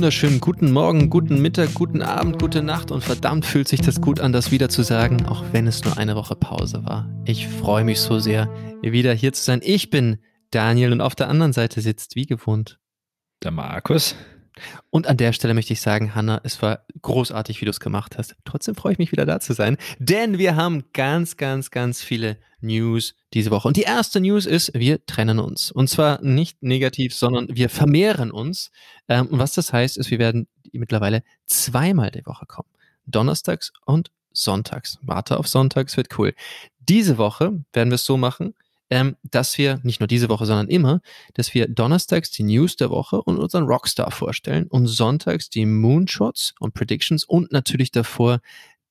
wunderschönen guten Morgen, guten Mittag, guten Abend, gute Nacht und verdammt fühlt sich das gut an, das wieder zu sagen, auch wenn es nur eine Woche Pause war. Ich freue mich so sehr, wieder hier zu sein. Ich bin Daniel und auf der anderen Seite sitzt wie gewohnt der Markus. Und an der Stelle möchte ich sagen, Hanna, es war großartig, wie du es gemacht hast. Trotzdem freue ich mich wieder da zu sein, denn wir haben ganz, ganz, ganz viele News diese Woche. Und die erste News ist, wir trennen uns. Und zwar nicht negativ, sondern wir vermehren uns. Ähm, und was das heißt, ist, wir werden mittlerweile zweimal die Woche kommen. Donnerstags und Sonntags. Warte auf Sonntags, wird cool. Diese Woche werden wir es so machen, ähm, dass wir, nicht nur diese Woche, sondern immer, dass wir donnerstags die News der Woche und unseren Rockstar vorstellen und sonntags die Moonshots und Predictions und natürlich davor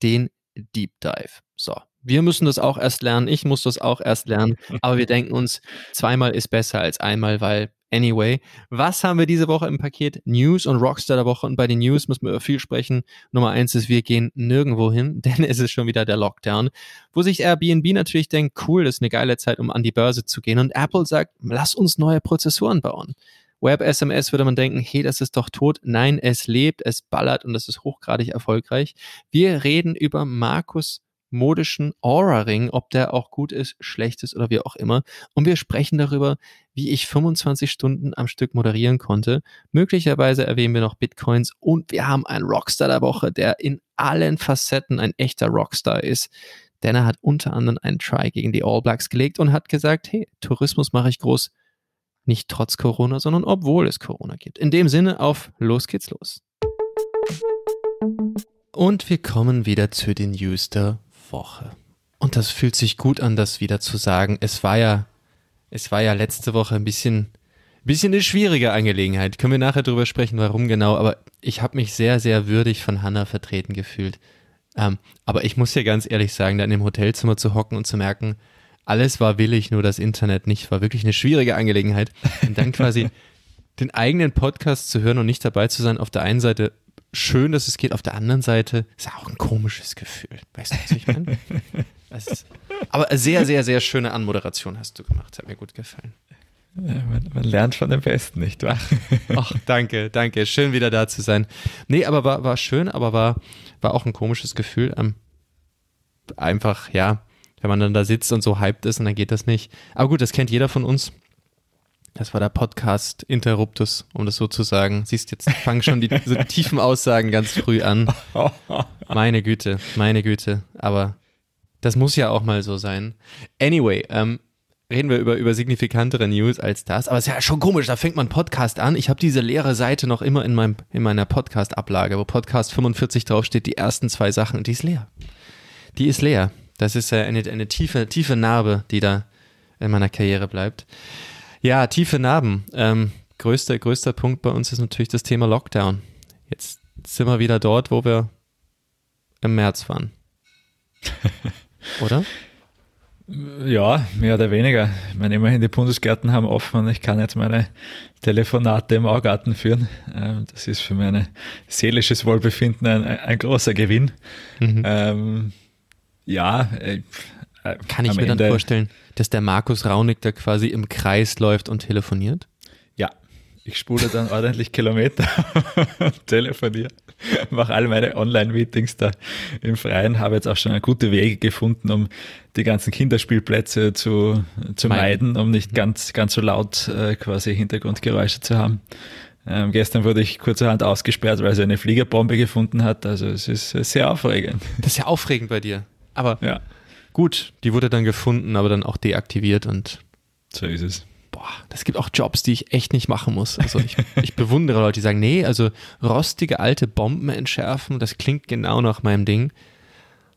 den Deep Dive. So. Wir müssen das auch erst lernen. Ich muss das auch erst lernen. Aber wir denken uns, zweimal ist besser als einmal, weil Anyway, was haben wir diese Woche im Paket? News und Rockstar der Woche. Und bei den News müssen wir über viel sprechen. Nummer eins ist, wir gehen nirgendwo hin, denn es ist schon wieder der Lockdown. Wo sich Airbnb natürlich denkt, cool, das ist eine geile Zeit, um an die Börse zu gehen. Und Apple sagt, lass uns neue Prozessoren bauen. Web SMS würde man denken, hey, das ist doch tot. Nein, es lebt, es ballert und es ist hochgradig erfolgreich. Wir reden über Markus modischen Aura-Ring, ob der auch gut ist, schlecht ist oder wie auch immer. Und wir sprechen darüber, wie ich 25 Stunden am Stück moderieren konnte. Möglicherweise erwähnen wir noch Bitcoins und wir haben einen Rockstar der Woche, der in allen Facetten ein echter Rockstar ist. Denn er hat unter anderem einen Try gegen die All Blacks gelegt und hat gesagt, hey, Tourismus mache ich groß. Nicht trotz Corona, sondern obwohl es Corona gibt. In dem Sinne auf, los geht's los. Und wir kommen wieder zu den News der Woche. Und das fühlt sich gut an, das wieder zu sagen. Es war ja, es war ja letzte Woche ein bisschen, bisschen eine schwierige Angelegenheit. Können wir nachher drüber sprechen, warum genau. Aber ich habe mich sehr, sehr würdig von Hannah vertreten gefühlt. Ähm, aber ich muss ja ganz ehrlich sagen, da in dem Hotelzimmer zu hocken und zu merken, alles war willig, nur das Internet nicht, war wirklich eine schwierige Angelegenheit. Und dann quasi den eigenen Podcast zu hören und nicht dabei zu sein, auf der einen Seite schön, dass es geht. Auf der anderen Seite ist auch ein komisches Gefühl. Weißt du, was ich meine? ist, aber sehr, sehr, sehr schöne Anmoderation hast du gemacht. Hat mir gut gefallen. Ja, man, man, lernt von dem Besten, nicht wahr? Ach, danke, danke. Schön wieder da zu sein. Nee, aber war, war schön, aber war, war auch ein komisches Gefühl. Ähm, einfach, ja, wenn man dann da sitzt und so hyped ist und dann geht das nicht. Aber gut, das kennt jeder von uns. Das war der Podcast Interruptus, um das so zu sagen. Siehst, jetzt fangen schon die so tiefen Aussagen ganz früh an. Meine Güte, meine Güte. Aber das muss ja auch mal so sein. Anyway, ähm, reden wir über, über signifikantere News als das. Aber es ist ja schon komisch, da fängt man Podcast an. Ich habe diese leere Seite noch immer in, meinem, in meiner Podcast-Ablage, wo Podcast 45 draufsteht, die ersten zwei Sachen, die ist leer. Die ist leer. Das ist äh, eine, eine tiefe, tiefe Narbe, die da in meiner Karriere bleibt. Ja, tiefe Narben. Ähm, größter, größter Punkt bei uns ist natürlich das Thema Lockdown. Jetzt sind wir wieder dort, wo wir im März waren. Oder? Ja, mehr oder weniger. Ich meine, immerhin die Bundesgärten haben offen und ich kann jetzt meine Telefonate im Augarten führen. Ähm, das ist für mein seelisches Wohlbefinden ein, ein großer Gewinn. Mhm. Ähm, ja, äh, kann ich mir Ende, dann vorstellen, dass der Markus Raunig da quasi im Kreis läuft und telefoniert? Ja, ich spule dann ordentlich Kilometer und telefoniere, mache all meine Online-Meetings da im Freien, habe jetzt auch schon gute Wege gefunden, um die ganzen Kinderspielplätze zu, zu meiden, um nicht ganz, ganz so laut äh, quasi Hintergrundgeräusche zu haben. Ähm, gestern wurde ich kurzerhand ausgesperrt, weil sie eine Fliegerbombe gefunden hat. Also es ist sehr aufregend. Das ist ja aufregend bei dir. Aber ja. Gut, die wurde dann gefunden, aber dann auch deaktiviert und so ist es. Boah, das gibt auch Jobs, die ich echt nicht machen muss. Also ich, ich bewundere Leute, die sagen, nee, also rostige alte Bomben entschärfen, das klingt genau nach meinem Ding.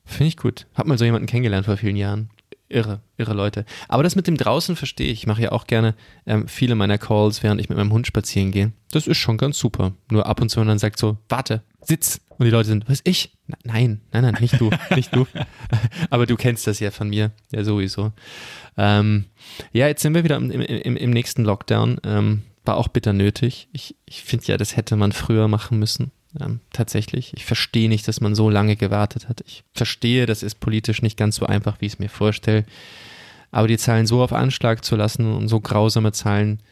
Finde ich gut. Hab mal so jemanden kennengelernt vor vielen Jahren. Irre, irre Leute. Aber das mit dem draußen verstehe ich. Ich mache ja auch gerne ähm, viele meiner Calls, während ich mit meinem Hund spazieren gehe. Das ist schon ganz super. Nur ab und zu und dann sagt so, warte, sitz. Und die Leute sind, was ich? Nein, nein, nein, nicht du, nicht du. Aber du kennst das ja von mir, ja sowieso. Ähm, ja, jetzt sind wir wieder im, im, im nächsten Lockdown. Ähm, war auch bitter nötig. Ich, ich finde ja, das hätte man früher machen müssen. Ähm, tatsächlich. Ich verstehe nicht, dass man so lange gewartet hat. Ich verstehe, das ist politisch nicht ganz so einfach, wie ich es mir vorstelle. Aber die Zahlen so auf Anschlag zu lassen und so grausame Zahlen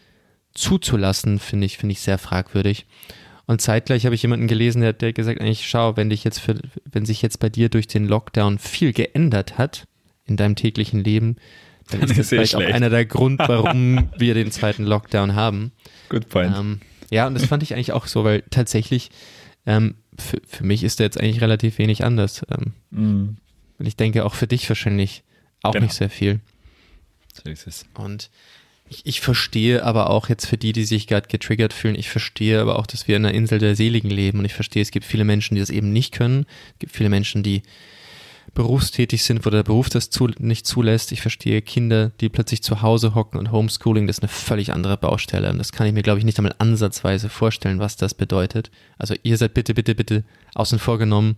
zuzulassen, finde ich, finde ich sehr fragwürdig. Und zeitgleich habe ich jemanden gelesen, der, der gesagt, eigentlich schau, wenn dich jetzt für, wenn sich jetzt bei dir durch den Lockdown viel geändert hat in deinem täglichen Leben, dann, dann ist das vielleicht schlecht. auch einer der Grund, warum wir den zweiten Lockdown haben. Good point. Ähm, ja, und das fand ich eigentlich auch so, weil tatsächlich ähm, für, für mich ist da jetzt eigentlich relativ wenig anders. Ähm, mm. Und ich denke auch für dich wahrscheinlich auch genau. nicht sehr viel. So ist es. Und ich, ich verstehe aber auch jetzt für die, die sich gerade getriggert fühlen, ich verstehe aber auch, dass wir in einer Insel der Seligen leben und ich verstehe, es gibt viele Menschen, die das eben nicht können. Es gibt viele Menschen, die berufstätig sind, wo der Beruf das zu, nicht zulässt. Ich verstehe Kinder, die plötzlich zu Hause hocken und Homeschooling, das ist eine völlig andere Baustelle. Und das kann ich mir, glaube ich, nicht einmal ansatzweise vorstellen, was das bedeutet. Also ihr seid bitte, bitte, bitte außen vor genommen.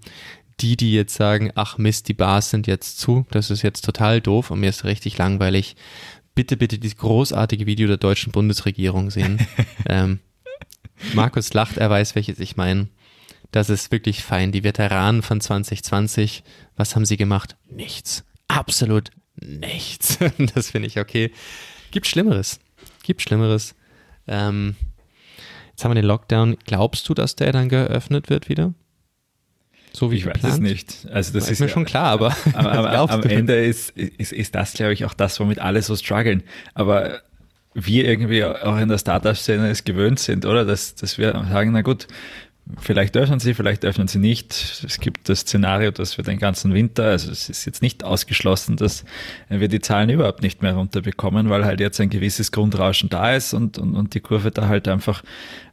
Die, die jetzt sagen, ach Mist, die Bars sind jetzt zu, das ist jetzt total doof und mir ist richtig langweilig. Bitte, bitte dieses großartige Video der deutschen Bundesregierung sehen. ähm, Markus lacht, er weiß, welches ich meine. Das ist wirklich fein. Die Veteranen von 2020, was haben sie gemacht? Nichts. Absolut nichts. das finde ich okay. Gibt Schlimmeres. Gibt Schlimmeres. Ähm, jetzt haben wir den Lockdown. Glaubst du, dass der dann geöffnet wird wieder? So wie ich geplant? weiß es nicht. Also das ist, ist mir schon klar, aber, aber, aber am Ende ist, ist, ist das, glaube ich, auch das, womit alle so strugglen. Aber wir irgendwie auch in der Startup-Szene es gewöhnt sind, oder? Dass, dass wir sagen, na gut, Vielleicht öffnen sie, vielleicht öffnen sie nicht. Es gibt das Szenario, dass wir den ganzen Winter, also es ist jetzt nicht ausgeschlossen, dass wir die Zahlen überhaupt nicht mehr runterbekommen, weil halt jetzt ein gewisses Grundrauschen da ist und, und, und die Kurve da halt einfach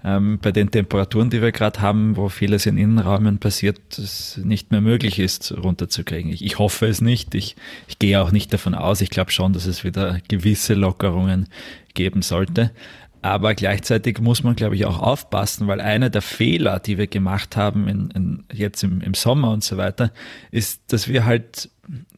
ähm, bei den Temperaturen, die wir gerade haben, wo vieles in Innenräumen passiert, es nicht mehr möglich ist, runterzukriegen. Ich, ich hoffe es nicht. Ich, ich gehe auch nicht davon aus. Ich glaube schon, dass es wieder gewisse Lockerungen geben sollte. Aber gleichzeitig muss man, glaube ich, auch aufpassen, weil einer der Fehler, die wir gemacht haben in, in jetzt im, im Sommer und so weiter, ist, dass wir halt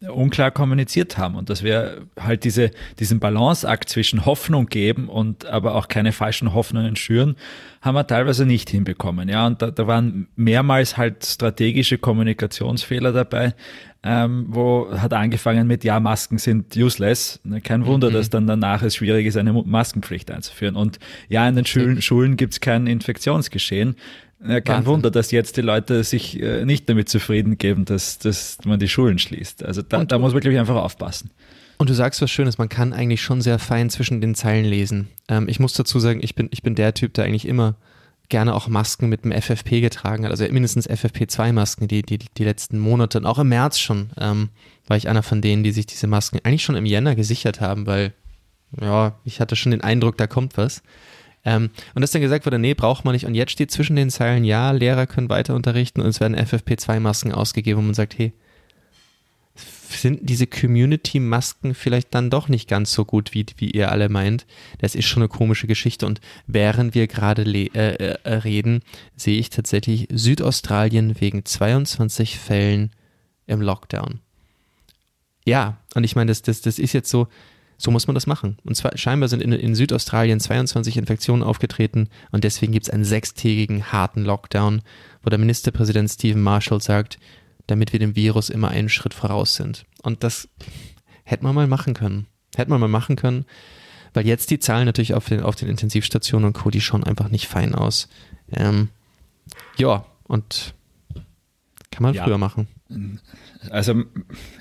unklar kommuniziert haben und dass wir halt diese, diesen Balanceakt zwischen Hoffnung geben und aber auch keine falschen Hoffnungen schüren, haben wir teilweise nicht hinbekommen. Ja, und da, da waren mehrmals halt strategische Kommunikationsfehler dabei, ähm, wo hat angefangen mit, ja, Masken sind useless. Ne, kein Wunder, mhm. dass dann danach es schwierig ist, eine Maskenpflicht einzuführen. Und ja, in den Schulen, Schulen gibt es kein Infektionsgeschehen. Ja, kein Wahnsinn. Wunder, dass jetzt die Leute sich äh, nicht damit zufrieden geben, dass, dass man die Schulen schließt. Also da, da muss man, glaube ich, einfach aufpassen. Und du sagst was Schönes, man kann eigentlich schon sehr fein zwischen den Zeilen lesen. Ähm, ich muss dazu sagen, ich bin, ich bin der Typ, der eigentlich immer gerne auch Masken mit dem FFP getragen hat, also mindestens FFP2-Masken, die, die die letzten Monate und auch im März schon, ähm, war ich einer von denen, die sich diese Masken eigentlich schon im Jänner gesichert haben, weil ja, ich hatte schon den Eindruck, da kommt was. Ähm, und dass dann gesagt wurde, nee, braucht man nicht. Und jetzt steht zwischen den Zeilen, ja, Lehrer können weiter unterrichten und es werden FFP2-Masken ausgegeben und man sagt, hey, sind diese Community-Masken vielleicht dann doch nicht ganz so gut, wie, wie ihr alle meint. Das ist schon eine komische Geschichte. Und während wir gerade äh, äh, reden, sehe ich tatsächlich Südaustralien wegen 22 Fällen im Lockdown. Ja, und ich meine, das, das, das ist jetzt so, so muss man das machen. Und zwar scheinbar sind in, in Südaustralien 22 Infektionen aufgetreten und deswegen gibt es einen sechstägigen harten Lockdown, wo der Ministerpräsident Stephen Marshall sagt, damit wir dem Virus immer einen Schritt voraus sind. Und das hätte man mal machen können. Hätte man mal machen können, weil jetzt die Zahlen natürlich auf den, auf den Intensivstationen und Co., die schauen einfach nicht fein aus. Ähm, ja, und kann man ja. früher machen. Also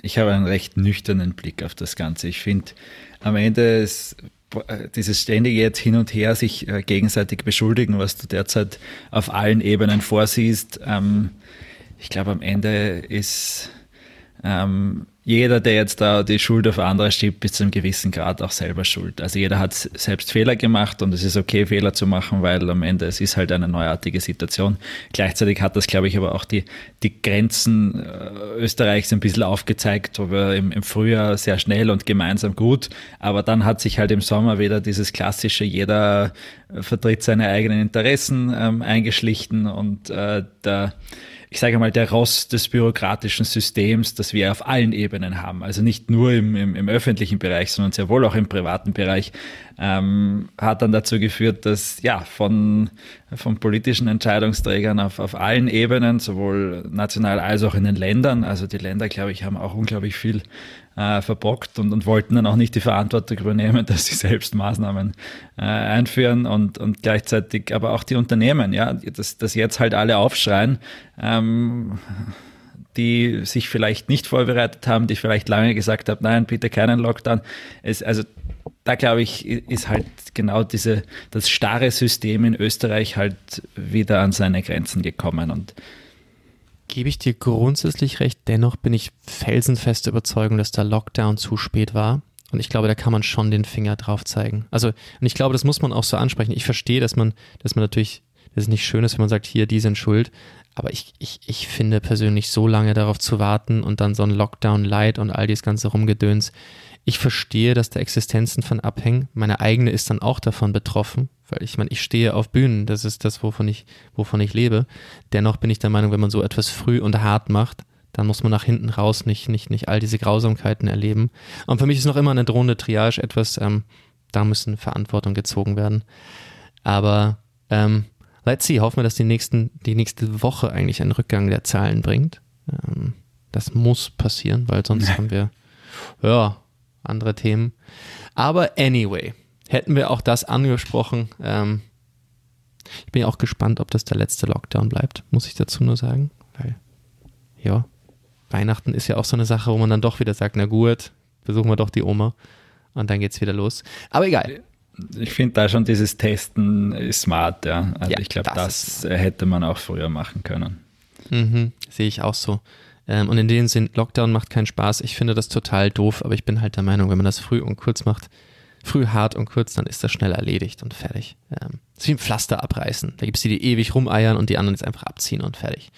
ich habe einen recht nüchternen Blick auf das Ganze. Ich finde, am Ende ist dieses ständige jetzt hin und her sich äh, gegenseitig beschuldigen, was du derzeit auf allen Ebenen vorsiehst, ähm, ich glaube, am Ende ist ähm, jeder, der jetzt da die Schuld auf andere schiebt, bis zu einem gewissen Grad auch selber schuld. Also jeder hat selbst Fehler gemacht und es ist okay, Fehler zu machen, weil am Ende es ist halt eine neuartige Situation. Gleichzeitig hat das, glaube ich, aber auch die, die Grenzen äh, Österreichs ein bisschen aufgezeigt, wo wir im, im Frühjahr sehr schnell und gemeinsam gut, aber dann hat sich halt im Sommer wieder dieses klassische, jeder vertritt seine eigenen Interessen ähm, eingeschlichen und äh, da ich sage mal, der Ross des bürokratischen Systems, das wir auf allen Ebenen haben. Also nicht nur im, im, im öffentlichen Bereich, sondern sehr wohl auch im privaten Bereich, ähm, hat dann dazu geführt, dass ja von, von politischen Entscheidungsträgern auf, auf allen Ebenen, sowohl national als auch in den Ländern, also die Länder, glaube ich, haben auch unglaublich viel äh, verbockt und, und wollten dann auch nicht die Verantwortung übernehmen, dass sie selbst Maßnahmen äh, einführen und, und gleichzeitig aber auch die Unternehmen, ja, dass, dass jetzt halt alle aufschreien, ähm, die sich vielleicht nicht vorbereitet haben, die vielleicht lange gesagt haben, nein, bitte keinen Lockdown. Es, also da glaube ich, ist halt genau diese, das starre System in Österreich halt wieder an seine Grenzen gekommen und Gebe ich dir grundsätzlich recht, dennoch bin ich felsenfest Überzeugung, dass der Lockdown zu spät war. Und ich glaube, da kann man schon den Finger drauf zeigen. Also, und ich glaube, das muss man auch so ansprechen. Ich verstehe, dass man, dass man natürlich, dass es nicht schön ist, wenn man sagt, hier, die sind schuld. Aber ich, ich, ich finde persönlich, so lange darauf zu warten und dann so ein Lockdown-Light und all dieses ganze Rumgedöns, ich verstehe, dass da Existenzen von abhängen. Meine eigene ist dann auch davon betroffen, weil ich meine, ich stehe auf Bühnen, das ist das, wovon ich, wovon ich lebe. Dennoch bin ich der Meinung, wenn man so etwas früh und hart macht, dann muss man nach hinten raus nicht, nicht, nicht all diese Grausamkeiten erleben. Und für mich ist noch immer eine drohende Triage etwas, ähm, da müssen Verantwortung gezogen werden. Aber ähm, let's see, hoffen wir, dass die, nächsten, die nächste Woche eigentlich einen Rückgang der Zahlen bringt. Ähm, das muss passieren, weil sonst haben wir, ja, andere Themen. Aber anyway, hätten wir auch das angesprochen. Ähm, ich bin ja auch gespannt, ob das der letzte Lockdown bleibt, muss ich dazu nur sagen. Weil, ja, Weihnachten ist ja auch so eine Sache, wo man dann doch wieder sagt, na gut, besuchen wir doch die Oma und dann geht's wieder los. Aber egal. Ich finde da schon dieses Testen smart, ja. Also ja, ich glaube, das, das hätte man auch früher machen können. Mhm, sehe ich auch so. Ähm, und in dem Sinn, Lockdown macht keinen Spaß. Ich finde das total doof, aber ich bin halt der Meinung, wenn man das früh und kurz macht, früh hart und kurz, dann ist das schnell erledigt und fertig. Ähm, das ist wie ein Pflaster abreißen. Da gibt es die, die ewig rumeiern und die anderen jetzt einfach abziehen und fertig.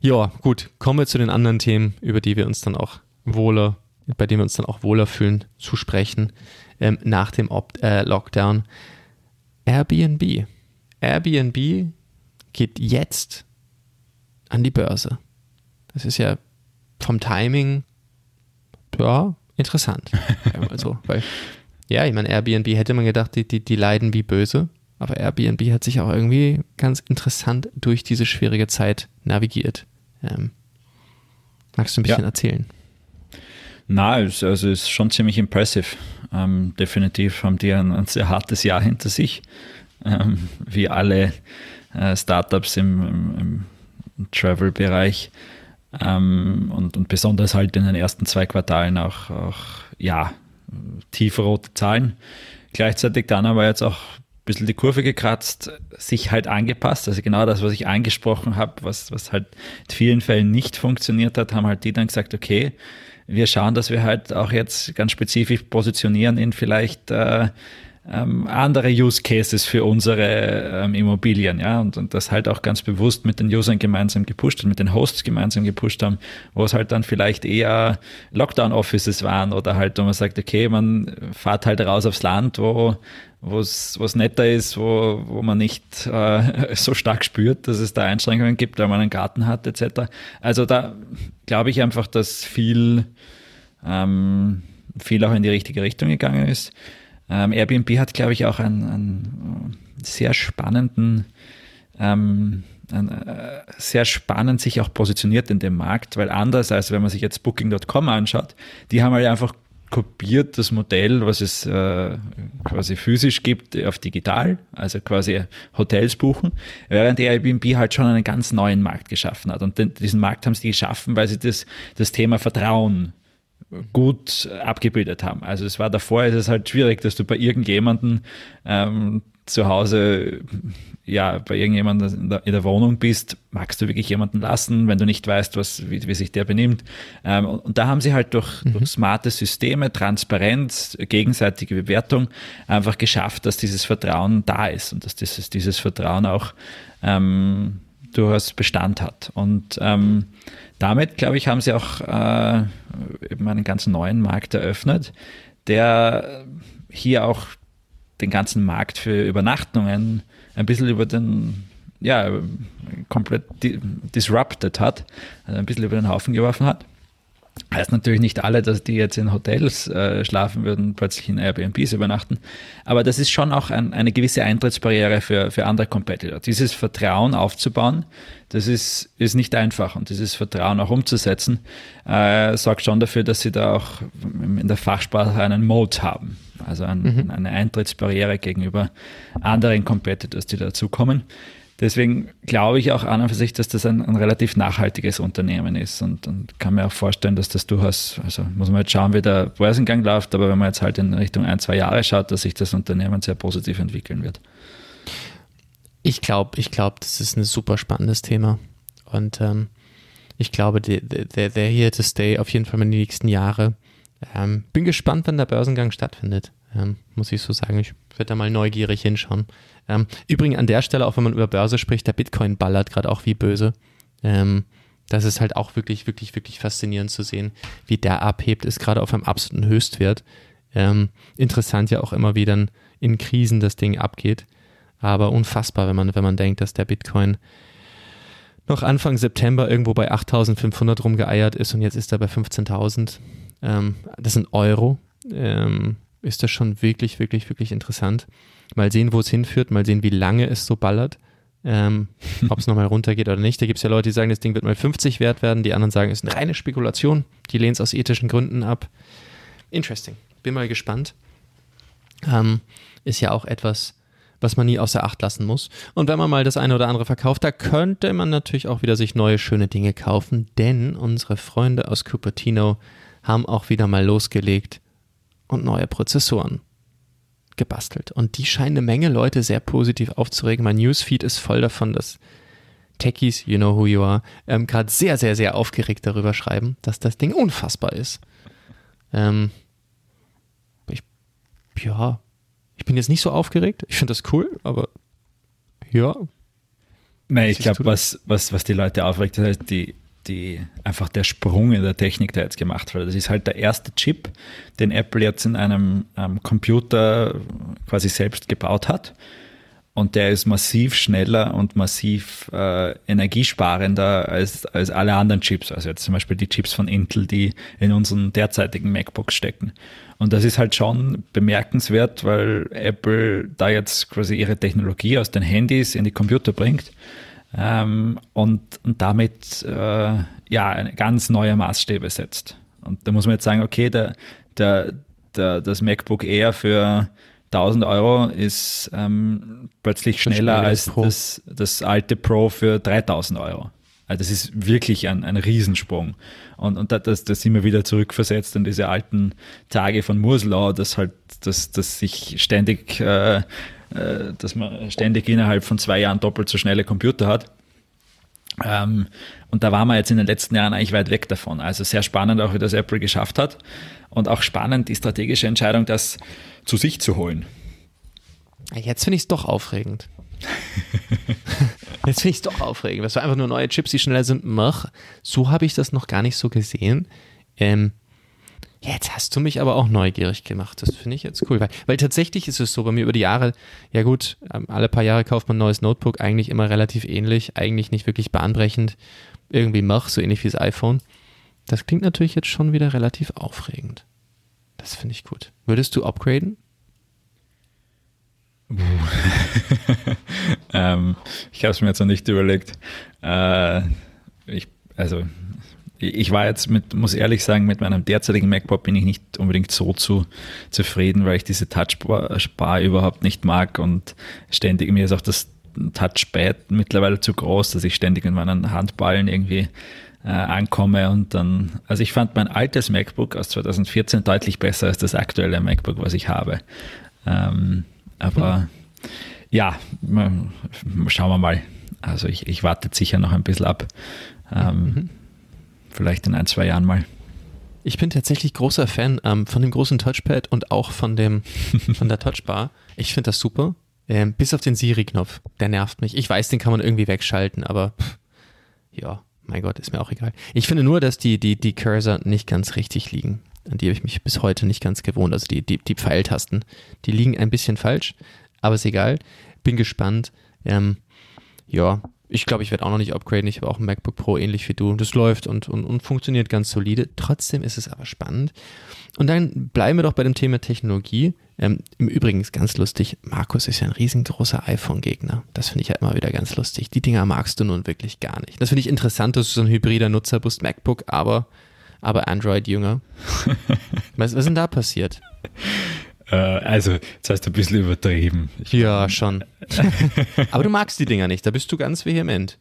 Ja, gut, kommen wir zu den anderen Themen, über die wir uns dann auch wohler, bei denen wir uns dann auch wohler fühlen, zu sprechen ähm, nach dem Op äh, Lockdown. Airbnb. Airbnb geht jetzt an die Börse. Das ist ja vom Timing, ja, interessant. also, weil, ja, ich meine, Airbnb hätte man gedacht, die, die, die leiden wie böse, aber Airbnb hat sich auch irgendwie ganz interessant durch diese schwierige Zeit navigiert. Ähm, magst du ein bisschen ja. erzählen? Na, also es ist schon ziemlich impressive. Ähm, definitiv haben die ein, ein, sehr hartes Jahr hinter sich, ähm, wie alle äh, Startups im, im, im Travel-Bereich. Ähm, und, und, besonders halt in den ersten zwei Quartalen auch, auch ja, tiefrote Zahlen. Gleichzeitig dann aber jetzt auch ein bisschen die Kurve gekratzt, sich halt angepasst. Also genau das, was ich angesprochen habe, was, was halt in vielen Fällen nicht funktioniert hat, haben halt die dann gesagt, okay, wir schauen, dass wir halt auch jetzt ganz spezifisch positionieren in vielleicht äh, ähm, andere Use Cases für unsere ähm, Immobilien, ja, und, und das halt auch ganz bewusst mit den Usern gemeinsam gepusht und mit den Hosts gemeinsam gepusht haben, wo es halt dann vielleicht eher Lockdown-Offices waren oder halt, wo man sagt, okay, man fahrt halt raus aufs Land, wo es was netter ist, wo, wo man nicht äh, so stark spürt, dass es da Einschränkungen gibt, weil man einen Garten hat, etc. Also da glaube ich einfach, dass viel, ähm, viel auch in die richtige Richtung gegangen ist. Ähm, Airbnb hat, glaube ich, auch einen, einen sehr spannenden, ähm, ein, äh, sehr spannend sich auch positioniert in dem Markt, weil anders als wenn man sich jetzt Booking.com anschaut, die haben halt einfach kopiert das Modell, was es äh, quasi physisch gibt, auf digital, also quasi Hotels buchen, während Airbnb halt schon einen ganz neuen Markt geschaffen hat. Und den, diesen Markt haben sie geschaffen, weil sie das, das Thema Vertrauen gut abgebildet haben. Also es war davor, ist es halt schwierig, dass du bei irgendjemanden ähm, zu Hause, ja, bei irgendjemandem in der, in der, Wohnung bist, magst du wirklich jemanden lassen, wenn du nicht weißt, was, wie, wie sich der benimmt. Ähm, und, und, da haben sie halt durch, mhm. durch smarte Systeme, Transparenz, gegenseitige Bewertung einfach geschafft, dass dieses Vertrauen da ist und dass dieses, dieses Vertrauen auch ähm, durchaus Bestand hat. Und ähm, damit, glaube ich, haben sie auch äh, eben einen ganz neuen Markt eröffnet, der hier auch den ganzen Markt für Übernachtungen ein bisschen über den, ja, komplett disrupted hat, also ein bisschen über den Haufen geworfen hat. Heißt natürlich nicht alle, dass die jetzt in Hotels äh, schlafen würden, plötzlich in Airbnbs übernachten. Aber das ist schon auch ein, eine gewisse Eintrittsbarriere für, für andere Competitor. Dieses Vertrauen aufzubauen, das ist, ist nicht einfach. Und dieses Vertrauen auch umzusetzen, äh, sorgt schon dafür, dass sie da auch in der Fachsprache einen Mode haben. Also ein, mhm. eine Eintrittsbarriere gegenüber anderen Competitors, die dazukommen. Deswegen glaube ich auch an und für sich, dass das ein, ein relativ nachhaltiges Unternehmen ist und, und, kann mir auch vorstellen, dass das durchaus, also muss man jetzt schauen, wie der Börsengang läuft, aber wenn man jetzt halt in Richtung ein, zwei Jahre schaut, dass sich das Unternehmen sehr positiv entwickeln wird. Ich glaube, ich glaube, das ist ein super spannendes Thema und ähm, ich glaube, der, here to stay auf jeden Fall in die nächsten Jahre. Ähm, bin gespannt, wann der Börsengang stattfindet, ähm, muss ich so sagen. Ich werde da mal neugierig hinschauen. Ähm, übrigens an der Stelle, auch wenn man über Börse spricht, der Bitcoin ballert gerade auch wie böse. Ähm, das ist halt auch wirklich, wirklich, wirklich faszinierend zu sehen, wie der abhebt, ist gerade auf einem absoluten Höchstwert. Ähm, interessant ja auch immer, wie dann in Krisen das Ding abgeht. Aber unfassbar, wenn man, wenn man denkt, dass der Bitcoin noch Anfang September irgendwo bei 8500 rumgeeiert ist und jetzt ist er bei 15.000. Ähm, das sind Euro. Ist das schon wirklich, wirklich, wirklich interessant. Mal sehen, wo es hinführt, mal sehen, wie lange es so ballert. Ähm, ob es nochmal runtergeht oder nicht. Da gibt es ja Leute, die sagen, das Ding wird mal 50 wert werden. Die anderen sagen, es ist eine reine Spekulation. Die lehnen es aus ethischen Gründen ab. Interesting. Bin mal gespannt. Ähm, ist ja auch etwas, was man nie außer Acht lassen muss. Und wenn man mal das eine oder andere verkauft, da könnte man natürlich auch wieder sich neue schöne Dinge kaufen, denn unsere Freunde aus Cupertino haben auch wieder mal losgelegt und neue Prozessoren gebastelt. Und die scheinen eine Menge Leute sehr positiv aufzuregen. Mein Newsfeed ist voll davon, dass Techies, you know who you are, ähm, gerade sehr, sehr, sehr aufgeregt darüber schreiben, dass das Ding unfassbar ist. Ähm, ich, ja, ich bin jetzt nicht so aufgeregt. Ich finde das cool, aber ja. Nein, ich glaube, was, was, was die Leute aufregt, das heißt, die, die einfach der Sprung in der Technik, der jetzt gemacht wurde. Das ist halt der erste Chip, den Apple jetzt in einem ähm, Computer quasi selbst gebaut hat. Und der ist massiv schneller und massiv äh, energiesparender als, als alle anderen Chips. Also jetzt zum Beispiel die Chips von Intel, die in unseren derzeitigen MacBooks stecken. Und das ist halt schon bemerkenswert, weil Apple da jetzt quasi ihre Technologie aus den Handys in die Computer bringt ähm, und, und damit äh, ja eine ganz neue Maßstäbe setzt. Und da muss man jetzt sagen, okay, der, der, der, das MacBook Air für 1000 Euro ist ähm, plötzlich schneller als das, das alte Pro für 3000 Euro. Also das ist wirklich ein, ein Riesensprung. Und, und das, das sind wir wieder zurückversetzt in diese alten Tage von Moore's Law, dass halt, dass, dass sich ständig äh, dass man ständig innerhalb von zwei Jahren doppelt so schnelle Computer hat. Ähm, und da waren wir jetzt in den letzten Jahren eigentlich weit weg davon. Also sehr spannend auch, wie das Apple geschafft hat. Und auch spannend die strategische Entscheidung, das zu sich zu holen. Jetzt finde ich es doch aufregend. Jetzt finde ich es doch aufregend. Das war einfach nur neue Chips, die schneller sind. Mach. So habe ich das noch gar nicht so gesehen. Ähm, Jetzt hast du mich aber auch neugierig gemacht. Das finde ich jetzt cool. Weil, weil, tatsächlich ist es so, bei mir über die Jahre, ja gut, ähm, alle paar Jahre kauft man ein neues Notebook, eigentlich immer relativ ähnlich, eigentlich nicht wirklich bahnbrechend. Irgendwie mach, so ähnlich wie das iPhone. Das klingt natürlich jetzt schon wieder relativ aufregend. Das finde ich gut. Würdest du upgraden? ähm, ich habe es mir jetzt noch nicht überlegt. Äh, ich, also ich war jetzt mit, muss ehrlich sagen, mit meinem derzeitigen MacBook bin ich nicht unbedingt so zu, zufrieden, weil ich diese Touchbar überhaupt nicht mag und ständig, mir ist auch das Touchpad mittlerweile zu groß, dass ich ständig in meinen Handballen irgendwie äh, ankomme und dann, also ich fand mein altes MacBook aus 2014 deutlich besser als das aktuelle MacBook, was ich habe. Ähm, aber mhm. ja, schauen wir mal. Also ich, ich warte sicher noch ein bisschen ab. Ähm, mhm vielleicht in ein, zwei Jahren mal. Ich bin tatsächlich großer Fan ähm, von dem großen Touchpad und auch von dem von der Touchbar. Ich finde das super. Ähm, bis auf den Siri-Knopf. Der nervt mich. Ich weiß, den kann man irgendwie wegschalten, aber pff, ja, mein Gott, ist mir auch egal. Ich finde nur, dass die, die, die Cursor nicht ganz richtig liegen. An die habe ich mich bis heute nicht ganz gewohnt. Also die, die, die Pfeiltasten, die liegen ein bisschen falsch, aber ist egal. Bin gespannt. Ähm, ja, ich glaube, ich werde auch noch nicht upgraden. Ich habe auch ein MacBook Pro ähnlich wie du. Das läuft und, und, und funktioniert ganz solide. Trotzdem ist es aber spannend. Und dann bleiben wir doch bei dem Thema Technologie. Ähm, Im Übrigen ist ganz lustig, Markus ist ja ein riesengroßer iPhone-Gegner. Das finde ich ja immer wieder ganz lustig. Die Dinger magst du nun wirklich gar nicht. Das finde ich interessant, dass du so ein hybrider Nutzer bist, MacBook, aber, aber Android-Jünger. was, was ist denn da passiert? Äh, also, hast du ein bisschen übertrieben. Ich ja, schon. aber du magst die Dinger nicht, da bist du ganz vehement.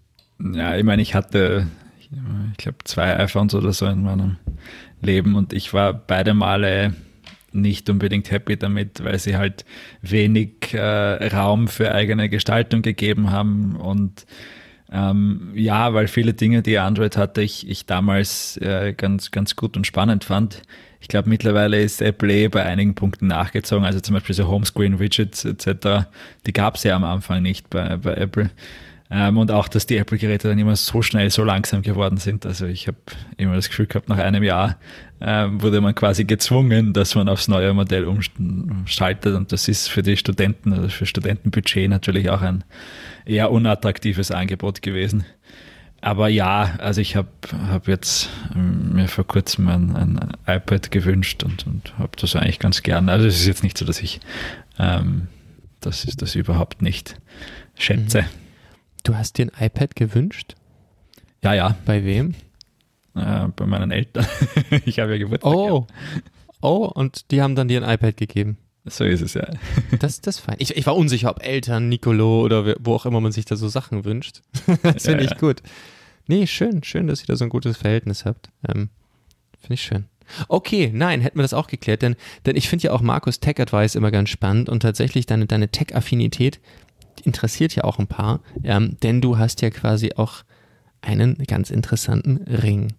Ja, ich meine, ich hatte, ich glaube, zwei iPhones oder so in meinem Leben und ich war beide Male nicht unbedingt happy damit, weil sie halt wenig äh, Raum für eigene Gestaltung gegeben haben und ähm, ja, weil viele Dinge, die Android hatte, ich, ich damals äh, ganz, ganz gut und spannend fand. Ich glaube, mittlerweile ist Apple eh bei einigen Punkten nachgezogen, also zum Beispiel so Homescreen-Widgets etc., die gab es ja am Anfang nicht bei, bei Apple. Ähm, und auch, dass die Apple-Geräte dann immer so schnell, so langsam geworden sind. Also ich habe immer das Gefühl gehabt, nach einem Jahr ähm, wurde man quasi gezwungen, dass man aufs neue Modell umschaltet. Und das ist für die Studenten, also für Studentenbudget natürlich auch ein eher unattraktives Angebot gewesen. Aber ja, also ich habe hab jetzt ähm, mir vor kurzem ein, ein iPad gewünscht und, und habe das eigentlich ganz gern. Also es ist jetzt nicht so, dass ich ähm, das ist das überhaupt nicht schätze. Mhm. Du hast dir ein iPad gewünscht? Ja, ja. Bei wem? Äh, bei meinen Eltern. ich habe ja Geburtstag. Oh. Oh, und die haben dann dir ein iPad gegeben. So ist es ja. Das, das fein. Ich, ich war unsicher, ob Eltern, Nicolo oder wo auch immer man sich da so Sachen wünscht. das finde ja, ich ja. gut. Nee, schön, schön, dass ihr da so ein gutes Verhältnis habt. Ähm, finde ich schön. Okay, nein, hätten wir das auch geklärt, denn, denn ich finde ja auch Markus Tech Advice immer ganz spannend und tatsächlich deine, deine Tech-Affinität interessiert ja auch ein paar, ähm, denn du hast ja quasi auch einen ganz interessanten Ring.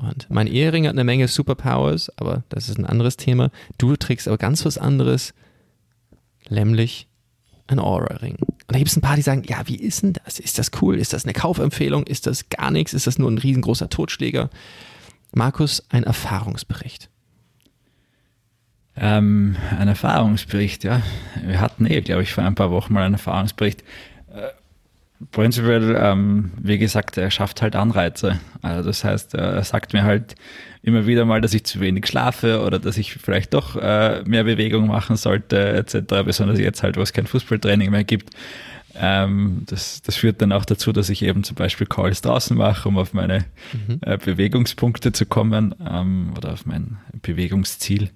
Und mein Ehering hat eine Menge Superpowers, aber das ist ein anderes Thema. Du trägst aber ganz was anderes, nämlich ein Aura-Ring. Und da gibt es ein paar, die sagen, ja, wie ist denn das? Ist das cool? Ist das eine Kaufempfehlung? Ist das gar nichts? Ist das nur ein riesengroßer Totschläger? Markus, ein Erfahrungsbericht. Ähm, ein Erfahrungsbericht, ja. Wir hatten eh, glaube ich, vor ein paar Wochen mal einen Erfahrungsbericht. Prinzipiell, ähm, wie gesagt, er schafft halt Anreize. Also das heißt, er sagt mir halt immer wieder mal, dass ich zu wenig schlafe oder dass ich vielleicht doch äh, mehr Bewegung machen sollte, etc. Besonders jetzt halt, wo es kein Fußballtraining mehr gibt. Ähm, das, das führt dann auch dazu, dass ich eben zum Beispiel Calls draußen mache, um auf meine mhm. äh, Bewegungspunkte zu kommen ähm, oder auf mein Bewegungsziel.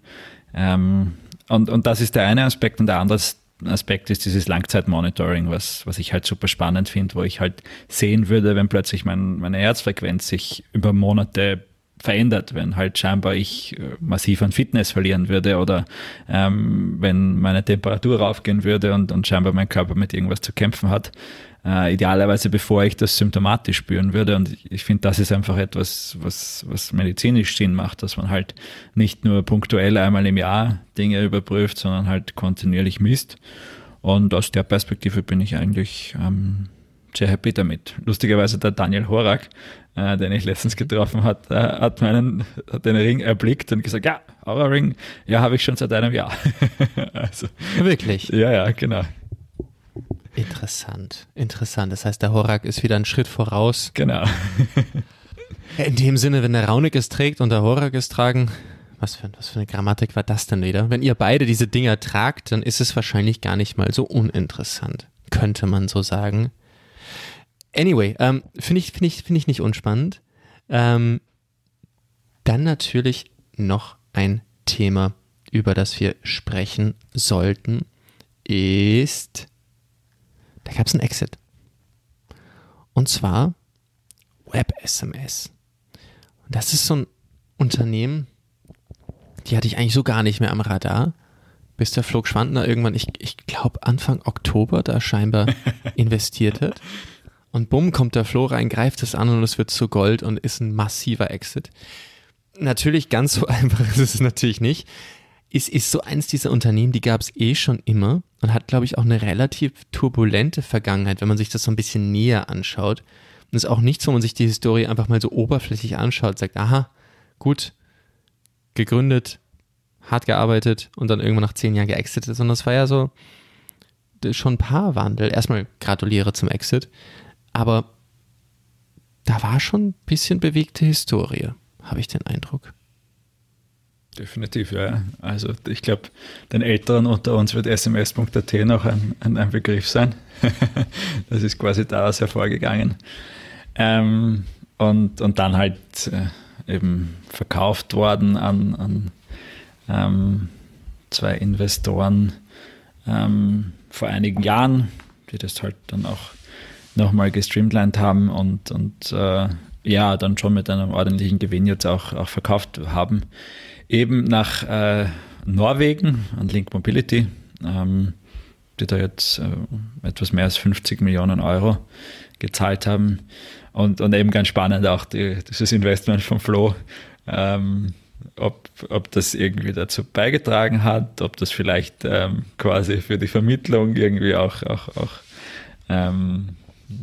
Ähm, und, und das ist der eine Aspekt und der andere Aspekt ist dieses Langzeitmonitoring, was, was ich halt super spannend finde, wo ich halt sehen würde, wenn plötzlich mein, meine Herzfrequenz sich über Monate verändert, wenn halt scheinbar ich äh, massiv an Fitness verlieren würde oder ähm, wenn meine Temperatur raufgehen würde und, und scheinbar mein Körper mit irgendwas zu kämpfen hat. Äh, idealerweise bevor ich das symptomatisch spüren würde. Und ich finde, das ist einfach etwas, was, was medizinisch Sinn macht, dass man halt nicht nur punktuell einmal im Jahr Dinge überprüft, sondern halt kontinuierlich misst. Und aus der Perspektive bin ich eigentlich ähm, sehr happy damit. Lustigerweise der Daniel Horak, äh, den ich letztens getroffen hat, äh, hat meinen hat den Ring erblickt und gesagt, ja, Aura Ring, ja, habe ich schon seit einem Jahr. also, Wirklich? Ja, ja, genau. Interessant, interessant. Das heißt, der Horak ist wieder einen Schritt voraus. Genau. In dem Sinne, wenn der Raunik es trägt und der Horak es tragen, was für, was für eine Grammatik war das denn wieder? Wenn ihr beide diese Dinger tragt, dann ist es wahrscheinlich gar nicht mal so uninteressant, könnte man so sagen. Anyway, ähm, finde ich, finde ich, finde ich nicht unspannend. Ähm, dann natürlich noch ein Thema, über das wir sprechen sollten, ist da gab es einen Exit. Und zwar WebSMS. Das ist so ein Unternehmen, die hatte ich eigentlich so gar nicht mehr am Radar, bis der Flug Schwandner irgendwann, ich, ich glaube Anfang Oktober, da scheinbar investiert hat. Und bumm, kommt der Flo rein, greift es an und es wird zu Gold und ist ein massiver Exit. Natürlich ganz so einfach ist es natürlich nicht ist, ist so eins dieser Unternehmen, die gab es eh schon immer und hat, glaube ich, auch eine relativ turbulente Vergangenheit, wenn man sich das so ein bisschen näher anschaut. Und ist auch nichts, wo man sich die Historie einfach mal so oberflächlich anschaut, sagt, aha, gut, gegründet, hart gearbeitet und dann irgendwann nach zehn Jahren geexitet, sondern es war ja so, schon ein paar Wandel. Erstmal gratuliere zum Exit, aber da war schon ein bisschen bewegte Historie, habe ich den Eindruck. Definitiv, ja. Also ich glaube, den Älteren unter uns wird sms.at noch ein, ein, ein, Begriff sein. das ist quasi daraus hervorgegangen. Ähm, und, und dann halt äh, eben verkauft worden an, an ähm, zwei Investoren ähm, vor einigen Jahren, die das halt dann auch nochmal gestreamlined haben und, und äh, ja, dann schon mit einem ordentlichen Gewinn jetzt auch, auch verkauft haben. Eben nach äh, Norwegen an Link Mobility, ähm, die da jetzt äh, etwas mehr als 50 Millionen Euro gezahlt haben. Und, und eben ganz spannend auch die, dieses Investment von Flo, ähm, ob, ob das irgendwie dazu beigetragen hat, ob das vielleicht ähm, quasi für die Vermittlung irgendwie auch, auch, auch ähm,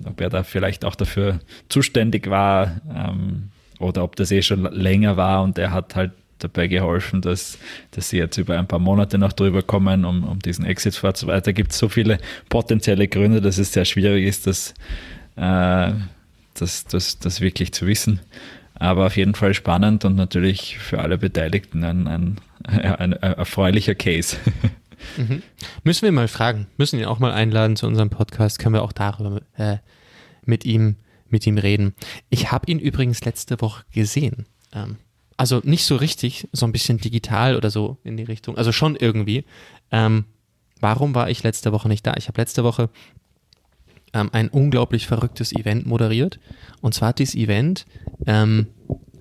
ob er da vielleicht auch dafür zuständig war ähm, oder ob das eh schon länger war und er hat halt dabei geholfen, dass, dass sie jetzt über ein paar Monate noch drüber kommen, um, um diesen Exit vorzuweiter. Da gibt es so viele potenzielle Gründe, dass es sehr schwierig ist, das, äh, das, das, das wirklich zu wissen. Aber auf jeden Fall spannend und natürlich für alle Beteiligten ein, ein, ein, ein erfreulicher Case. Mhm. Müssen wir mal fragen, müssen ihn auch mal einladen zu unserem Podcast, können wir auch darüber äh, mit, ihm, mit ihm reden. Ich habe ihn übrigens letzte Woche gesehen. Ähm, also nicht so richtig, so ein bisschen digital oder so in die Richtung, also schon irgendwie. Ähm, warum war ich letzte Woche nicht da? Ich habe letzte Woche ähm, ein unglaublich verrücktes Event moderiert. Und zwar hat dieses Event ähm,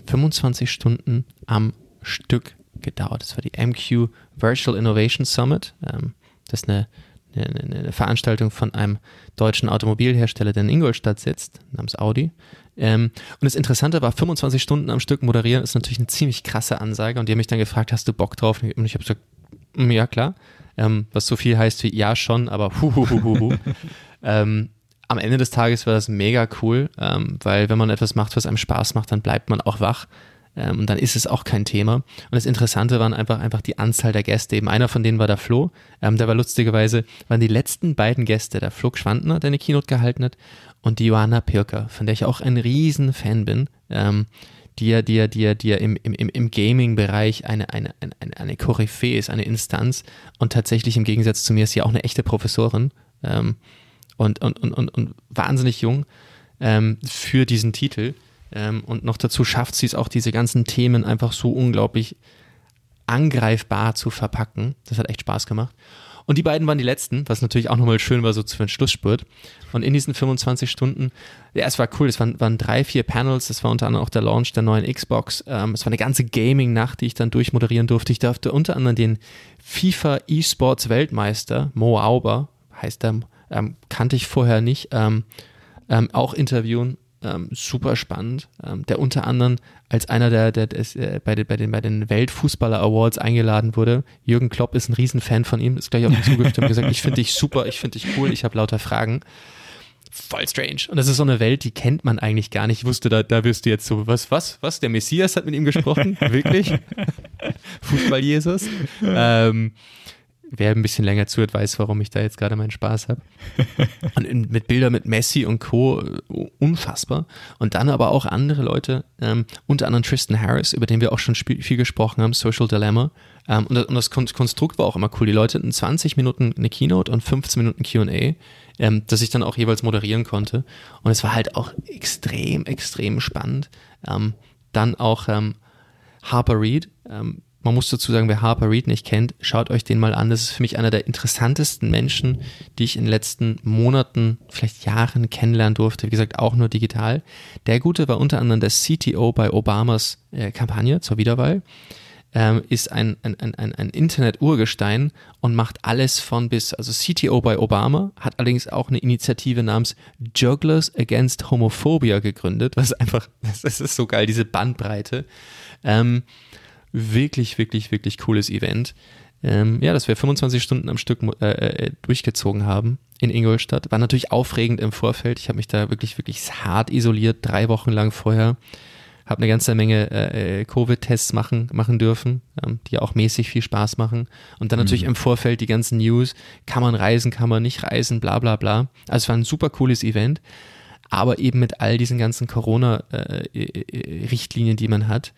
25 Stunden am Stück gedauert. Das war die MQ Virtual Innovation Summit. Ähm, das ist eine, eine, eine, Veranstaltung von einem deutschen Automobilhersteller, der in Ingolstadt sitzt, namens Audi. Ähm, und das Interessante war, 25 Stunden am Stück moderieren ist natürlich eine ziemlich krasse Ansage. Und die haben mich dann gefragt, hast du Bock drauf? Und ich habe gesagt, mm, ja klar. Ähm, was so viel heißt wie ja schon, aber huhuhuhu. ähm, am Ende des Tages war das mega cool, ähm, weil wenn man etwas macht, was einem Spaß macht, dann bleibt man auch wach. Ähm, und dann ist es auch kein Thema. Und das Interessante waren einfach, einfach die Anzahl der Gäste. Eben einer von denen war der Flo. Ähm, der war lustigerweise, waren die letzten beiden Gäste, der Flo Schwandner, der eine Keynote gehalten hat, und die Johanna Pirker, von der ich auch ein riesen Fan bin. Ähm, die ja, die ja, die ja, die ja im, im, im Gaming-Bereich eine, eine, eine, eine Koryphäe ist, eine Instanz. Und tatsächlich im Gegensatz zu mir ist sie auch eine echte Professorin. Ähm, und, und, und, und, und wahnsinnig jung ähm, für diesen Titel. Ähm, und noch dazu schafft sie es auch, diese ganzen Themen einfach so unglaublich angreifbar zu verpacken. Das hat echt Spaß gemacht. Und die beiden waren die letzten, was natürlich auch nochmal schön war, so für den Schlussspurt. Und in diesen 25 Stunden, ja, es war cool, es waren, waren drei, vier Panels, das war unter anderem auch der Launch der neuen Xbox. Ähm, es war eine ganze Gaming-Nacht, die ich dann durchmoderieren durfte. Ich durfte unter anderem den FIFA E-Sports Weltmeister, Mo Auber, heißt der, ähm, kannte ich vorher nicht, ähm, ähm, auch interviewen. Ähm, super spannend, ähm, der unter anderem als einer der, der, der äh, bei, den, bei, den, bei den Weltfußballer Awards eingeladen wurde. Jürgen Klopp ist ein Riesenfan von ihm, ist gleich auf ihn zugestimmt und gesagt, ich finde dich super, ich finde dich cool, ich habe lauter Fragen. Voll strange. Und das ist so eine Welt, die kennt man eigentlich gar nicht. Ich wusste, da, da wirst du jetzt so, was, was, was? Der Messias hat mit ihm gesprochen? Wirklich? Fußball-Jesus? Ähm, wer ein bisschen länger zuhört, weiß, warum ich da jetzt gerade meinen Spaß habe. Und in, mit Bildern mit Messi und Co. unfassbar. Und dann aber auch andere Leute, ähm, unter anderem Tristan Harris, über den wir auch schon viel gesprochen haben, Social Dilemma. Ähm, und, das, und, das Konstrukt war auch immer cool. Die Leute hatten 20 Minuten eine Keynote und 15 Minuten QA, ähm, das ich dann auch jeweils moderieren konnte. Und es war halt auch extrem, extrem spannend. Ähm, dann auch ähm, Harper Reed, ähm, man muss dazu sagen, wer Harper Reed nicht kennt, schaut euch den mal an. Das ist für mich einer der interessantesten Menschen, die ich in den letzten Monaten, vielleicht Jahren kennenlernen durfte. Wie gesagt, auch nur digital. Der Gute war unter anderem der CTO bei Obamas äh, Kampagne zur Wiederwahl. Ähm, ist ein, ein, ein, ein Internet-Urgestein und macht alles von bis. Also CTO bei Obama hat allerdings auch eine Initiative namens Jugglers Against Homophobia gegründet, was einfach, das ist so geil, diese Bandbreite. Ähm, wirklich, wirklich, wirklich cooles Event. Ähm, ja, dass wir 25 Stunden am Stück äh, äh, durchgezogen haben in Ingolstadt. War natürlich aufregend im Vorfeld. Ich habe mich da wirklich, wirklich hart isoliert, drei Wochen lang vorher. habe eine ganze Menge äh, Covid-Tests machen, machen dürfen, ähm, die auch mäßig viel Spaß machen. Und dann natürlich mhm. im Vorfeld die ganzen News, kann man reisen, kann man nicht reisen, bla bla bla. Also es war ein super cooles Event, aber eben mit all diesen ganzen Corona-Richtlinien, äh, die man hat,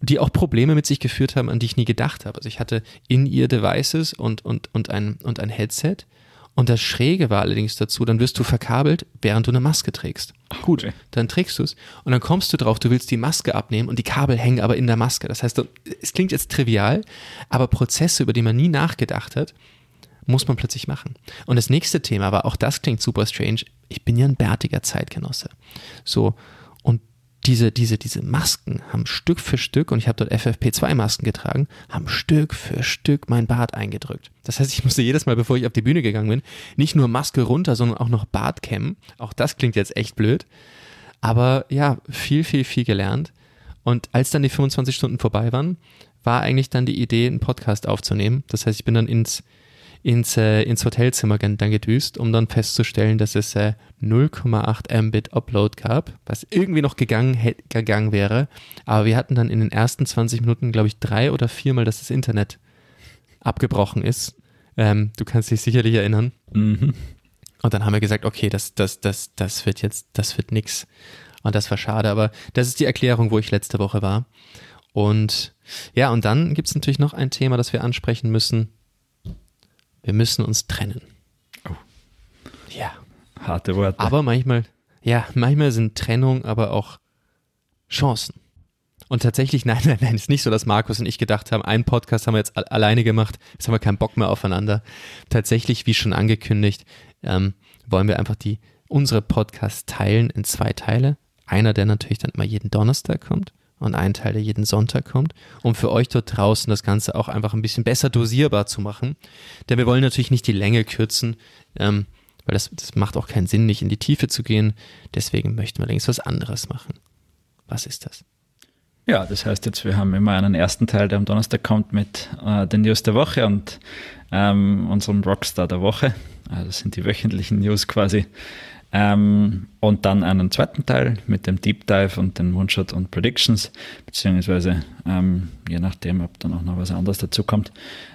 die auch Probleme mit sich geführt haben, an die ich nie gedacht habe. Also ich hatte in ihr Devices und, und, und, ein, und ein Headset und das Schräge war allerdings dazu, dann wirst du verkabelt, während du eine Maske trägst. Gut, okay. dann trägst du es und dann kommst du drauf, du willst die Maske abnehmen und die Kabel hängen aber in der Maske. Das heißt, es klingt jetzt trivial, aber Prozesse, über die man nie nachgedacht hat, muss man plötzlich machen. Und das nächste Thema war, auch das klingt super strange, ich bin ja ein bärtiger Zeitgenosse. So, diese, diese, diese Masken haben Stück für Stück, und ich habe dort FFP2-Masken getragen, haben Stück für Stück mein Bart eingedrückt. Das heißt, ich musste jedes Mal, bevor ich auf die Bühne gegangen bin, nicht nur Maske runter, sondern auch noch Bart kämmen. Auch das klingt jetzt echt blöd. Aber ja, viel, viel, viel gelernt. Und als dann die 25 Stunden vorbei waren, war eigentlich dann die Idee, einen Podcast aufzunehmen. Das heißt, ich bin dann ins ins, äh, ins Hotelzimmer dann gedüst, um dann festzustellen, dass es äh, 0,8 Mbit Upload gab, was irgendwie noch gegangen, gegangen wäre. Aber wir hatten dann in den ersten 20 Minuten, glaube ich, drei oder viermal, dass das Internet abgebrochen ist. Ähm, du kannst dich sicherlich erinnern. Mhm. Und dann haben wir gesagt, okay, das, das, das, das wird jetzt, das wird nix. Und das war schade, aber das ist die Erklärung, wo ich letzte Woche war. Und ja, und dann gibt es natürlich noch ein Thema, das wir ansprechen müssen. Wir müssen uns trennen. Oh. Ja. Harte Worte. Aber manchmal, ja, manchmal sind Trennung aber auch Chancen. Und tatsächlich, nein, nein, nein, ist nicht so, dass Markus und ich gedacht haben, einen Podcast haben wir jetzt alleine gemacht, jetzt haben wir keinen Bock mehr aufeinander. Tatsächlich, wie schon angekündigt, ähm, wollen wir einfach die, unsere Podcasts teilen in zwei Teile. Einer, der natürlich dann immer jeden Donnerstag kommt und ein Teil, der jeden Sonntag kommt, um für euch dort draußen das Ganze auch einfach ein bisschen besser dosierbar zu machen. Denn wir wollen natürlich nicht die Länge kürzen, ähm, weil das, das macht auch keinen Sinn, nicht in die Tiefe zu gehen. Deswegen möchten wir längst was anderes machen. Was ist das? Ja, das heißt jetzt, wir haben immer einen ersten Teil, der am Donnerstag kommt mit äh, den News der Woche und ähm, unserem Rockstar der Woche. Also das sind die wöchentlichen News quasi. Ähm, und dann einen zweiten Teil mit dem Deep Dive und den One-Shot und Predictions, beziehungsweise ähm, je nachdem, ob dann auch noch was anderes dazu kommt,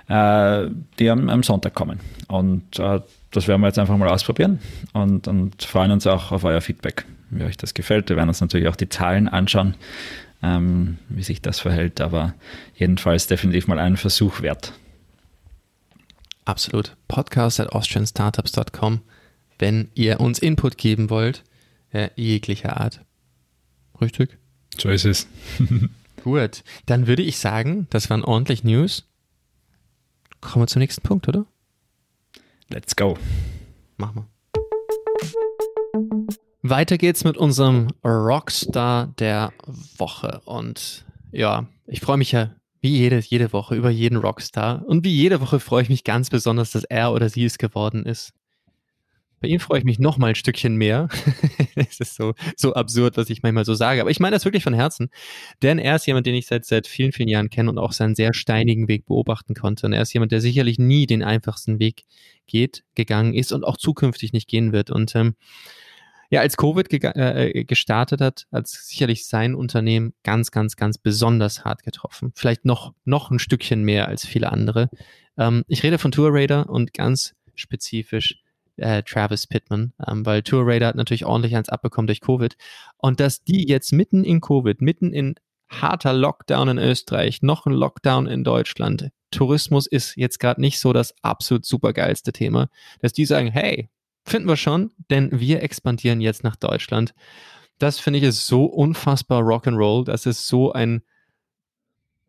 äh, die am, am, Sonntag kommen. Und äh, das werden wir jetzt einfach mal ausprobieren und, und freuen uns auch auf euer Feedback, wie euch das gefällt. Wir werden uns natürlich auch die Zahlen anschauen, ähm, wie sich das verhält, aber jedenfalls definitiv mal einen Versuch wert. Absolut. Podcast at austrianstartups.com wenn ihr uns Input geben wollt, äh, jeglicher Art. Richtig? So ist es. Gut, dann würde ich sagen, das waren ordentlich News. Kommen wir zum nächsten Punkt, oder? Let's go. Machen wir. Weiter geht's mit unserem Rockstar der Woche. Und ja, ich freue mich ja wie jede, jede Woche über jeden Rockstar. Und wie jede Woche freue ich mich ganz besonders, dass er oder sie es geworden ist. Bei ihm freue ich mich noch mal ein Stückchen mehr. es ist so, so absurd, was ich manchmal so sage. Aber ich meine das wirklich von Herzen. Denn er ist jemand, den ich seit, seit vielen, vielen Jahren kenne und auch seinen sehr steinigen Weg beobachten konnte. Und er ist jemand, der sicherlich nie den einfachsten Weg geht, gegangen ist und auch zukünftig nicht gehen wird. Und ähm, ja, als Covid ge äh, gestartet hat, hat sicherlich sein Unternehmen ganz, ganz, ganz besonders hart getroffen. Vielleicht noch, noch ein Stückchen mehr als viele andere. Ähm, ich rede von Tour Raider und ganz spezifisch äh, Travis Pittman, ähm, weil Tour Raider hat natürlich ordentlich eins abbekommen durch Covid. Und dass die jetzt mitten in Covid, mitten in harter Lockdown in Österreich, noch ein Lockdown in Deutschland, Tourismus ist jetzt gerade nicht so das absolut supergeilste Thema, dass die sagen, hey, finden wir schon, denn wir expandieren jetzt nach Deutschland. Das finde ich ist so unfassbar Rock'n'Roll, das ist so ein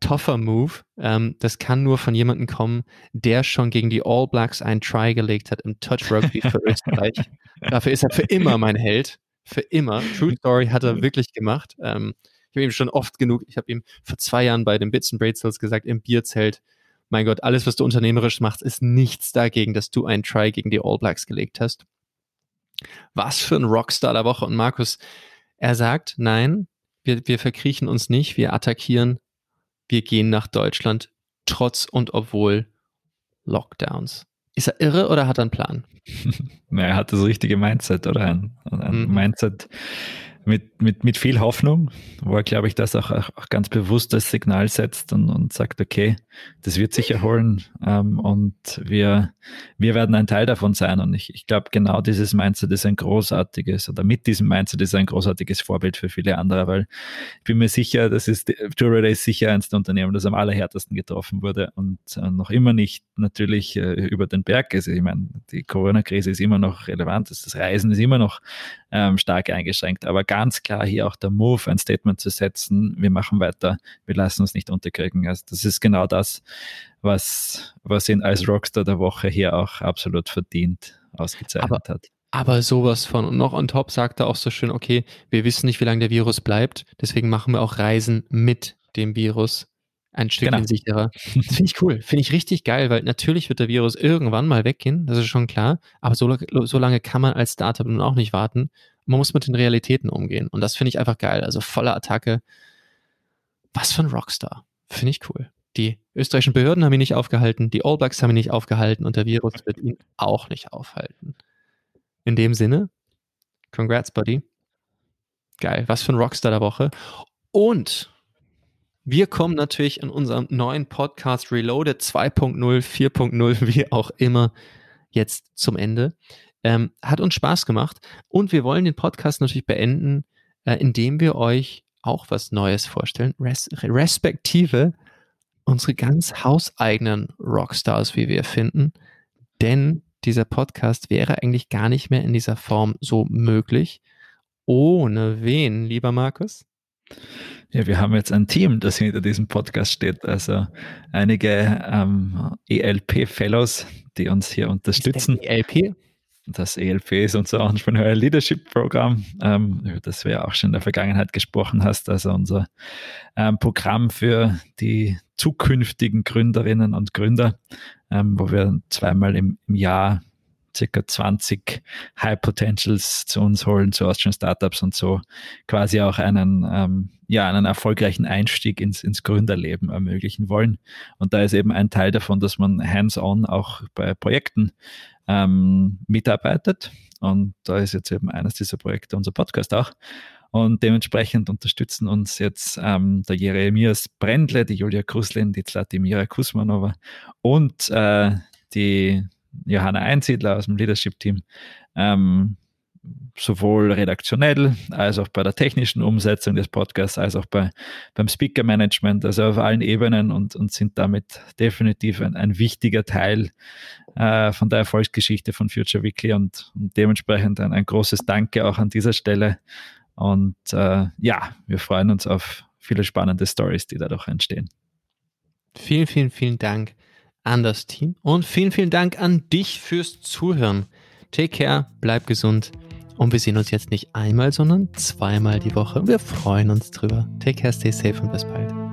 tougher Move. Ähm, das kann nur von jemandem kommen, der schon gegen die All Blacks einen Try gelegt hat im Touch Rugby für Österreich. Dafür ist er für immer mein Held. Für immer. True Story hat er wirklich gemacht. Ähm, ich habe ihm schon oft genug, ich habe ihm vor zwei Jahren bei den Bits and Braidsels gesagt, im Bierzelt, mein Gott, alles, was du unternehmerisch machst, ist nichts dagegen, dass du einen Try gegen die All Blacks gelegt hast. Was für ein Rockstar der Woche. Und Markus, er sagt, nein, wir, wir verkriechen uns nicht, wir attackieren wir gehen nach Deutschland trotz und obwohl Lockdowns. Ist er irre oder hat er einen Plan? Na, er hat das richtige Mindset oder ein, ein mhm. Mindset, mit, mit, mit viel Hoffnung, wo er, glaube ich, das auch, auch ganz bewusst als Signal setzt und, und sagt, okay, das wird sich erholen ähm, und wir, wir werden ein Teil davon sein. Und ich, ich glaube, genau dieses Mindset ist ein großartiges, oder mit diesem Mindset ist ein großartiges Vorbild für viele andere, weil ich bin mir sicher, das ist, Jewelry ist sicher eins der Unternehmen, das am allerhärtesten getroffen wurde und äh, noch immer nicht natürlich äh, über den Berg ist. Ich meine, die Corona-Krise ist immer noch relevant, das Reisen ist immer noch ähm, stark eingeschränkt, aber ganz klar hier auch der Move, ein Statement zu setzen, wir machen weiter, wir lassen uns nicht unterkriegen. Also das ist genau das, was, was ihn als Rockstar der Woche hier auch absolut verdient ausgezeichnet aber, hat. Aber sowas von. Und noch on top sagt er auch so schön, okay, wir wissen nicht, wie lange der Virus bleibt, deswegen machen wir auch Reisen mit dem Virus ein Stückchen genau. sicherer. Das finde ich cool. Finde ich richtig geil, weil natürlich wird der Virus irgendwann mal weggehen, das ist schon klar. Aber so, so lange kann man als Startup nun auch nicht warten. Man muss mit den Realitäten umgehen. Und das finde ich einfach geil. Also volle Attacke. Was für ein Rockstar. Finde ich cool. Die österreichischen Behörden haben ihn nicht aufgehalten, die All Blacks haben ihn nicht aufgehalten und der Virus wird ihn auch nicht aufhalten. In dem Sinne, congrats, Buddy. Geil. Was für ein Rockstar der Woche. Und wir kommen natürlich in unserem neuen Podcast Reloaded 2.0, 4.0, wie auch immer, jetzt zum Ende. Ähm, hat uns Spaß gemacht und wir wollen den Podcast natürlich beenden, äh, indem wir euch auch was Neues vorstellen, res respektive unsere ganz hauseigenen Rockstars, wie wir finden. Denn dieser Podcast wäre eigentlich gar nicht mehr in dieser Form so möglich. Ohne wen, lieber Markus? Ja, wir haben jetzt ein Team, das hinter diesem Podcast steht. Also einige ähm, ELP-Fellows, die uns hier unterstützen. ELP? Das ELP ist unser Entrepreneurial Leadership Programm, ähm, über das wir ja auch schon in der Vergangenheit gesprochen hast. Also unser ähm, Programm für die zukünftigen Gründerinnen und Gründer, ähm, wo wir zweimal im, im Jahr circa 20 High Potentials zu uns holen, zu Austrian Startups und so quasi auch einen, ähm, ja, einen erfolgreichen Einstieg ins, ins Gründerleben ermöglichen wollen. Und da ist eben ein Teil davon, dass man hands-on auch bei Projekten ähm, mitarbeitet. Und da ist jetzt eben eines dieser Projekte unser Podcast auch. Und dementsprechend unterstützen uns jetzt ähm, der Jeremias Brendle, die Julia Kruslin, die Zlatimira Kusmanova und äh, die Johanna Einsiedler aus dem Leadership-Team, ähm, sowohl redaktionell als auch bei der technischen Umsetzung des Podcasts, als auch bei, beim Speaker-Management, also auf allen Ebenen und, und sind damit definitiv ein, ein wichtiger Teil äh, von der Erfolgsgeschichte von Future Weekly und, und dementsprechend ein, ein, großes Danke auch an dieser Stelle. Und äh, ja, wir freuen uns auf viele spannende Stories, die dadurch entstehen. Vielen, vielen, vielen Dank an das Team und vielen, vielen Dank an dich fürs Zuhören. Take care, bleib gesund und wir sehen uns jetzt nicht einmal, sondern zweimal die Woche. Wir freuen uns drüber. Take care, stay safe und bis bald.